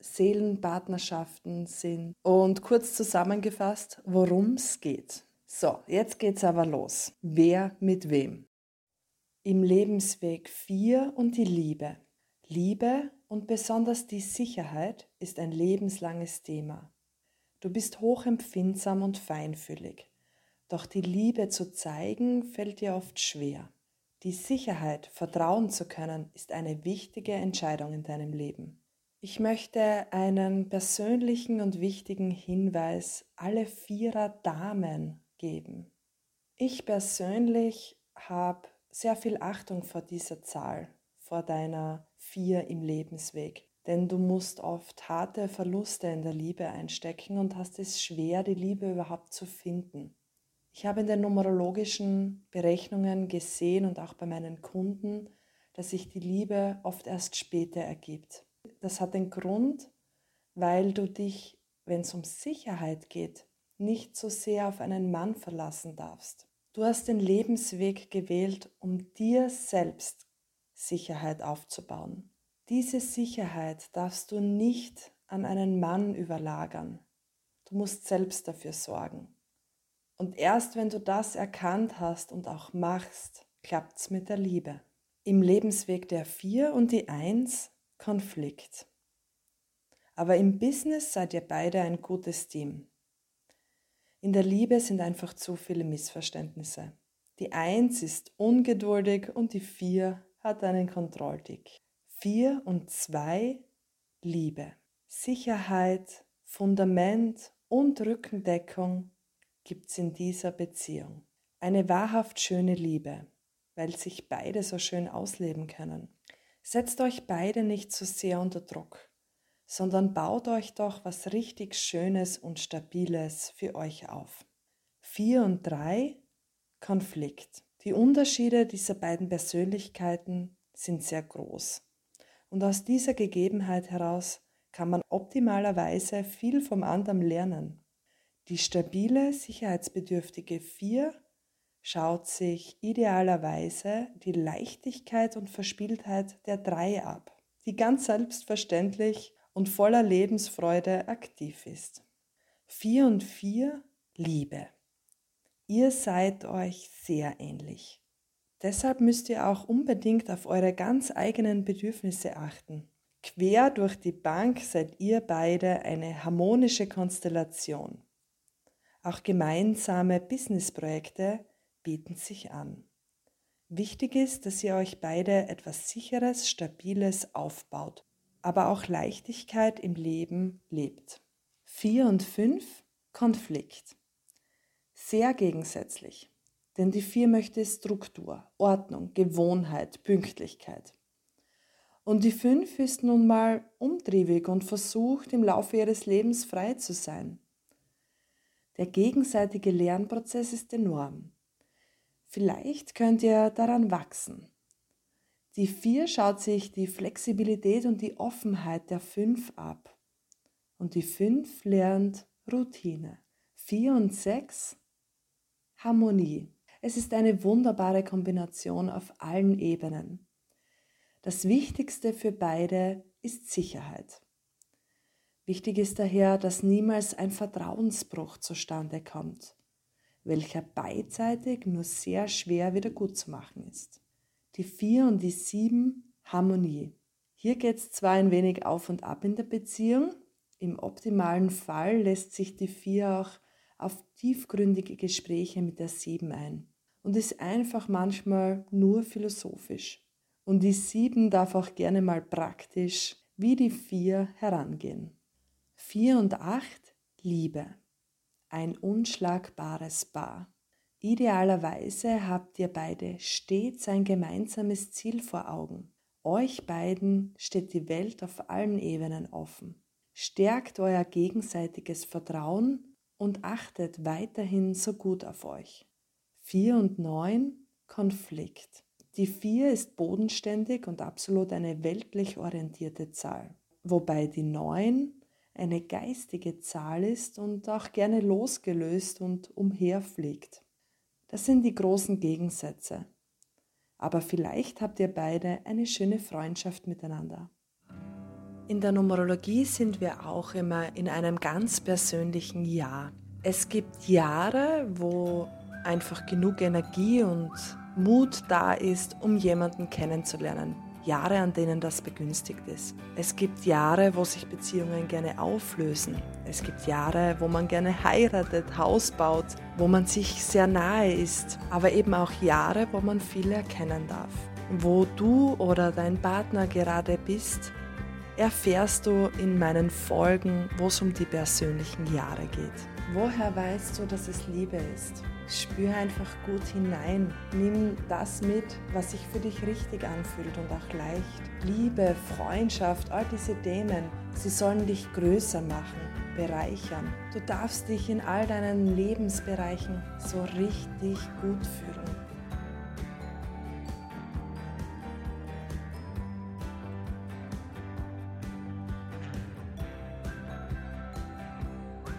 Seelenpartnerschaften sind. Und kurz zusammengefasst, worum es geht. So, jetzt geht's aber los. Wer mit wem? Im Lebensweg 4 und die Liebe. Liebe und besonders die Sicherheit ist ein lebenslanges Thema. Du bist hochempfindsam und feinfühlig. Doch die Liebe zu zeigen fällt dir oft schwer. Die Sicherheit, vertrauen zu können, ist eine wichtige Entscheidung in deinem Leben. Ich möchte einen persönlichen und wichtigen Hinweis alle vierer Damen geben. Ich persönlich habe sehr viel Achtung vor dieser Zahl, vor deiner vier im Lebensweg. Denn du musst oft harte Verluste in der Liebe einstecken und hast es schwer, die Liebe überhaupt zu finden. Ich habe in den numerologischen Berechnungen gesehen und auch bei meinen Kunden, dass sich die Liebe oft erst später ergibt. Das hat den Grund, weil du dich, wenn es um Sicherheit geht, nicht so sehr auf einen Mann verlassen darfst. Du hast den Lebensweg gewählt, um dir selbst Sicherheit aufzubauen. Diese Sicherheit darfst du nicht an einen Mann überlagern. Du musst selbst dafür sorgen. Und erst wenn du das erkannt hast und auch machst, klappt's mit der Liebe. Im Lebensweg der Vier und die Eins Konflikt. Aber im Business seid ihr beide ein gutes Team. In der Liebe sind einfach zu viele Missverständnisse. Die Eins ist ungeduldig und die Vier hat einen Kontrolltick. Vier und zwei Liebe. Sicherheit, Fundament und Rückendeckung gibt's in dieser Beziehung. Eine wahrhaft schöne Liebe, weil sich beide so schön ausleben können. Setzt euch beide nicht zu so sehr unter Druck, sondern baut euch doch was richtig Schönes und Stabiles für euch auf. 4 und 3 Konflikt. Die Unterschiede dieser beiden Persönlichkeiten sind sehr groß. Und aus dieser Gegebenheit heraus kann man optimalerweise viel vom anderen lernen. Die stabile, sicherheitsbedürftige 4 schaut sich idealerweise die Leichtigkeit und Verspieltheit der drei ab, die ganz selbstverständlich und voller Lebensfreude aktiv ist. Vier und vier Liebe. Ihr seid euch sehr ähnlich. Deshalb müsst ihr auch unbedingt auf eure ganz eigenen Bedürfnisse achten. Quer durch die Bank seid ihr beide eine harmonische Konstellation. Auch gemeinsame Businessprojekte bieten sich an. Wichtig ist, dass ihr euch beide etwas Sicheres, Stabiles aufbaut, aber auch Leichtigkeit im Leben lebt. 4 und 5 Konflikt. Sehr gegensätzlich, denn die 4 möchte Struktur, Ordnung, Gewohnheit, Pünktlichkeit. Und die 5 ist nun mal umtriebig und versucht im Laufe ihres Lebens frei zu sein. Der gegenseitige Lernprozess ist enorm. Vielleicht könnt ihr daran wachsen. Die 4 schaut sich die Flexibilität und die Offenheit der 5 ab. Und die 5 lernt Routine. 4 und 6 Harmonie. Es ist eine wunderbare Kombination auf allen Ebenen. Das Wichtigste für beide ist Sicherheit. Wichtig ist daher, dass niemals ein Vertrauensbruch zustande kommt, welcher beidseitig nur sehr schwer wieder gut zu machen ist. Die 4 und die 7 Harmonie. Hier geht es zwar ein wenig auf und ab in der Beziehung, im optimalen Fall lässt sich die 4 auch auf tiefgründige Gespräche mit der 7 ein und ist einfach manchmal nur philosophisch. Und die 7 darf auch gerne mal praktisch wie die 4 herangehen. 4 und 8 Liebe. Ein unschlagbares Paar. Idealerweise habt ihr beide stets ein gemeinsames Ziel vor Augen. Euch beiden steht die Welt auf allen Ebenen offen. Stärkt euer gegenseitiges Vertrauen und achtet weiterhin so gut auf euch. 4 und 9 Konflikt. Die 4 ist bodenständig und absolut eine weltlich orientierte Zahl, wobei die 9 eine geistige Zahl ist und auch gerne losgelöst und umherfliegt. Das sind die großen Gegensätze. Aber vielleicht habt ihr beide eine schöne Freundschaft miteinander. In der Numerologie sind wir auch immer in einem ganz persönlichen Jahr. Es gibt Jahre, wo einfach genug Energie und Mut da ist, um jemanden kennenzulernen. Jahre, an denen das begünstigt ist. Es gibt Jahre, wo sich Beziehungen gerne auflösen. Es gibt Jahre, wo man gerne heiratet, Haus baut, wo man sich sehr nahe ist. Aber eben auch Jahre, wo man viel erkennen darf. Wo du oder dein Partner gerade bist, erfährst du in meinen Folgen, wo es um die persönlichen Jahre geht. Woher weißt du, dass es Liebe ist? Spür einfach gut hinein. Nimm das mit, was sich für dich richtig anfühlt und auch leicht. Liebe, Freundschaft, all diese Themen, sie sollen dich größer machen, bereichern. Du darfst dich in all deinen Lebensbereichen so richtig gut fühlen.